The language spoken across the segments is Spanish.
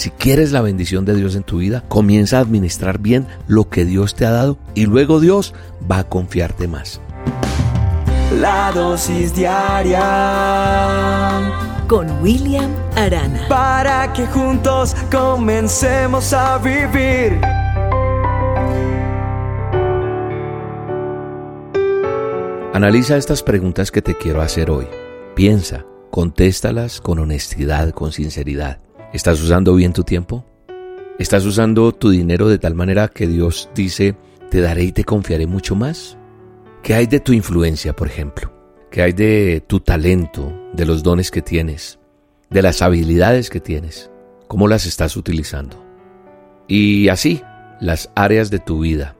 Si quieres la bendición de Dios en tu vida, comienza a administrar bien lo que Dios te ha dado y luego Dios va a confiarte más. La dosis diaria con William Arana. Para que juntos comencemos a vivir. Analiza estas preguntas que te quiero hacer hoy. Piensa, contéstalas con honestidad, con sinceridad. ¿Estás usando bien tu tiempo? ¿Estás usando tu dinero de tal manera que Dios dice, te daré y te confiaré mucho más? ¿Qué hay de tu influencia, por ejemplo? ¿Qué hay de tu talento, de los dones que tienes, de las habilidades que tienes? ¿Cómo las estás utilizando? Y así, las áreas de tu vida.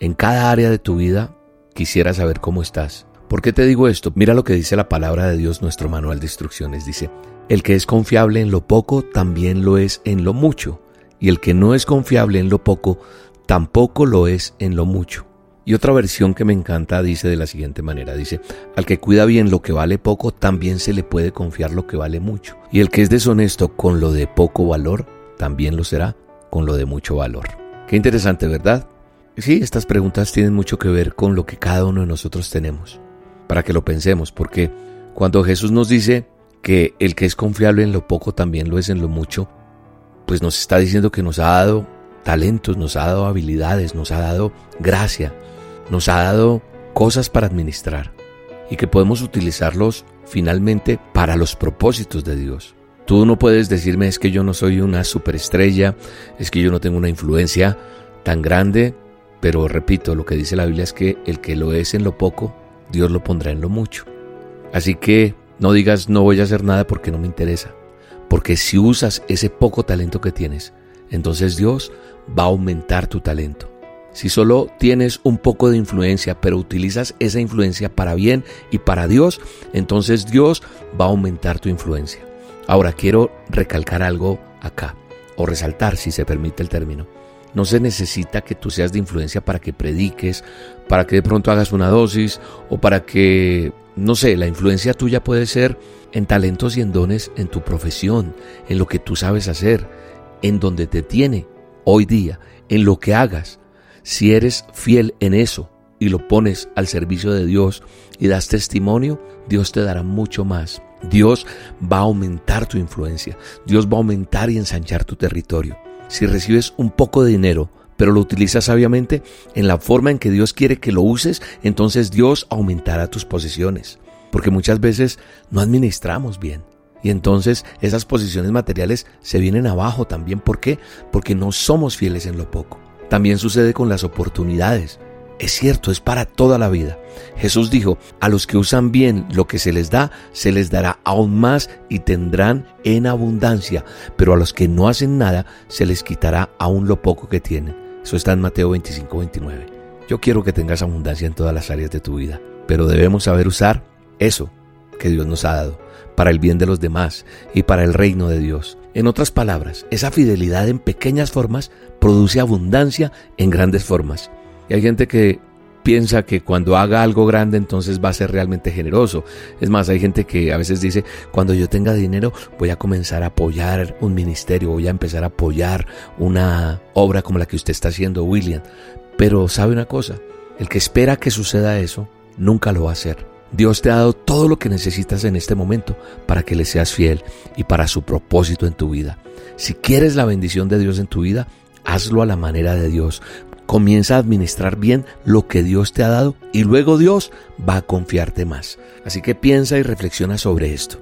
En cada área de tu vida quisiera saber cómo estás. ¿Por qué te digo esto? Mira lo que dice la palabra de Dios, nuestro manual de instrucciones. Dice, el que es confiable en lo poco, también lo es en lo mucho. Y el que no es confiable en lo poco, tampoco lo es en lo mucho. Y otra versión que me encanta dice de la siguiente manera, dice, al que cuida bien lo que vale poco, también se le puede confiar lo que vale mucho. Y el que es deshonesto con lo de poco valor, también lo será con lo de mucho valor. Qué interesante, ¿verdad? Sí, estas preguntas tienen mucho que ver con lo que cada uno de nosotros tenemos, para que lo pensemos, porque cuando Jesús nos dice, que el que es confiable en lo poco también lo es en lo mucho, pues nos está diciendo que nos ha dado talentos, nos ha dado habilidades, nos ha dado gracia, nos ha dado cosas para administrar y que podemos utilizarlos finalmente para los propósitos de Dios. Tú no puedes decirme es que yo no soy una superestrella, es que yo no tengo una influencia tan grande, pero repito, lo que dice la Biblia es que el que lo es en lo poco, Dios lo pondrá en lo mucho. Así que no digas no voy a hacer nada porque no me interesa. Porque si usas ese poco talento que tienes, entonces Dios va a aumentar tu talento. Si solo tienes un poco de influencia, pero utilizas esa influencia para bien y para Dios, entonces Dios va a aumentar tu influencia. Ahora quiero recalcar algo acá, o resaltar si se permite el término. No se necesita que tú seas de influencia para que prediques, para que de pronto hagas una dosis o para que no sé, la influencia tuya puede ser en talentos y en dones en tu profesión, en lo que tú sabes hacer, en donde te tiene hoy día, en lo que hagas. Si eres fiel en eso y lo pones al servicio de Dios y das testimonio, Dios te dará mucho más. Dios va a aumentar tu influencia. Dios va a aumentar y ensanchar tu territorio. Si recibes un poco de dinero, pero lo utilizas sabiamente en la forma en que Dios quiere que lo uses, entonces Dios aumentará tus posesiones. Porque muchas veces no administramos bien. Y entonces esas posiciones materiales se vienen abajo también. ¿Por qué? Porque no somos fieles en lo poco. También sucede con las oportunidades. Es cierto, es para toda la vida. Jesús dijo, a los que usan bien lo que se les da, se les dará aún más y tendrán en abundancia, pero a los que no hacen nada, se les quitará aún lo poco que tienen. Eso está en Mateo 25, 29. Yo quiero que tengas abundancia en todas las áreas de tu vida, pero debemos saber usar eso que Dios nos ha dado para el bien de los demás y para el reino de Dios. En otras palabras, esa fidelidad en pequeñas formas produce abundancia en grandes formas. Y hay gente que piensa que cuando haga algo grande entonces va a ser realmente generoso. Es más, hay gente que a veces dice, cuando yo tenga dinero voy a comenzar a apoyar un ministerio, voy a empezar a apoyar una obra como la que usted está haciendo, William. Pero sabe una cosa, el que espera que suceda eso, nunca lo va a hacer. Dios te ha dado todo lo que necesitas en este momento para que le seas fiel y para su propósito en tu vida. Si quieres la bendición de Dios en tu vida, hazlo a la manera de Dios, Comienza a administrar bien lo que Dios te ha dado y luego Dios va a confiarte más. Así que piensa y reflexiona sobre esto.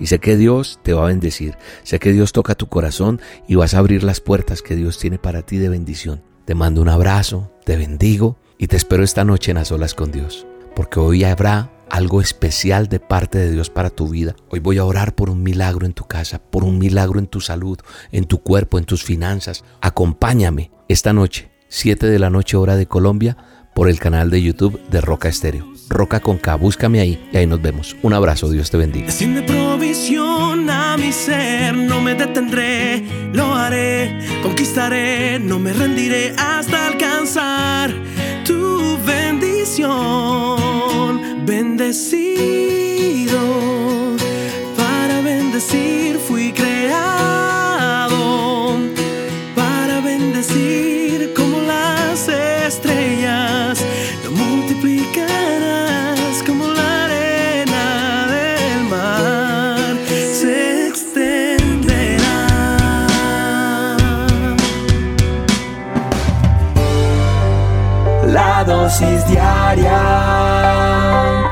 Y sé que Dios te va a bendecir. Sé que Dios toca tu corazón y vas a abrir las puertas que Dios tiene para ti de bendición. Te mando un abrazo, te bendigo y te espero esta noche en las olas con Dios. Porque hoy habrá algo especial de parte de Dios para tu vida. Hoy voy a orar por un milagro en tu casa, por un milagro en tu salud, en tu cuerpo, en tus finanzas. Acompáñame esta noche 7 de la noche hora de Colombia, por el canal de YouTube de Roca Estéreo. Roca con K, búscame ahí y ahí nos vemos. Un abrazo, Dios te bendiga. Sin provisión a mi ser, no me detendré, lo haré, conquistaré, no me rendiré hasta alcanzar tu bendición. Bendecir dosis diaria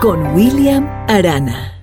con William Arana.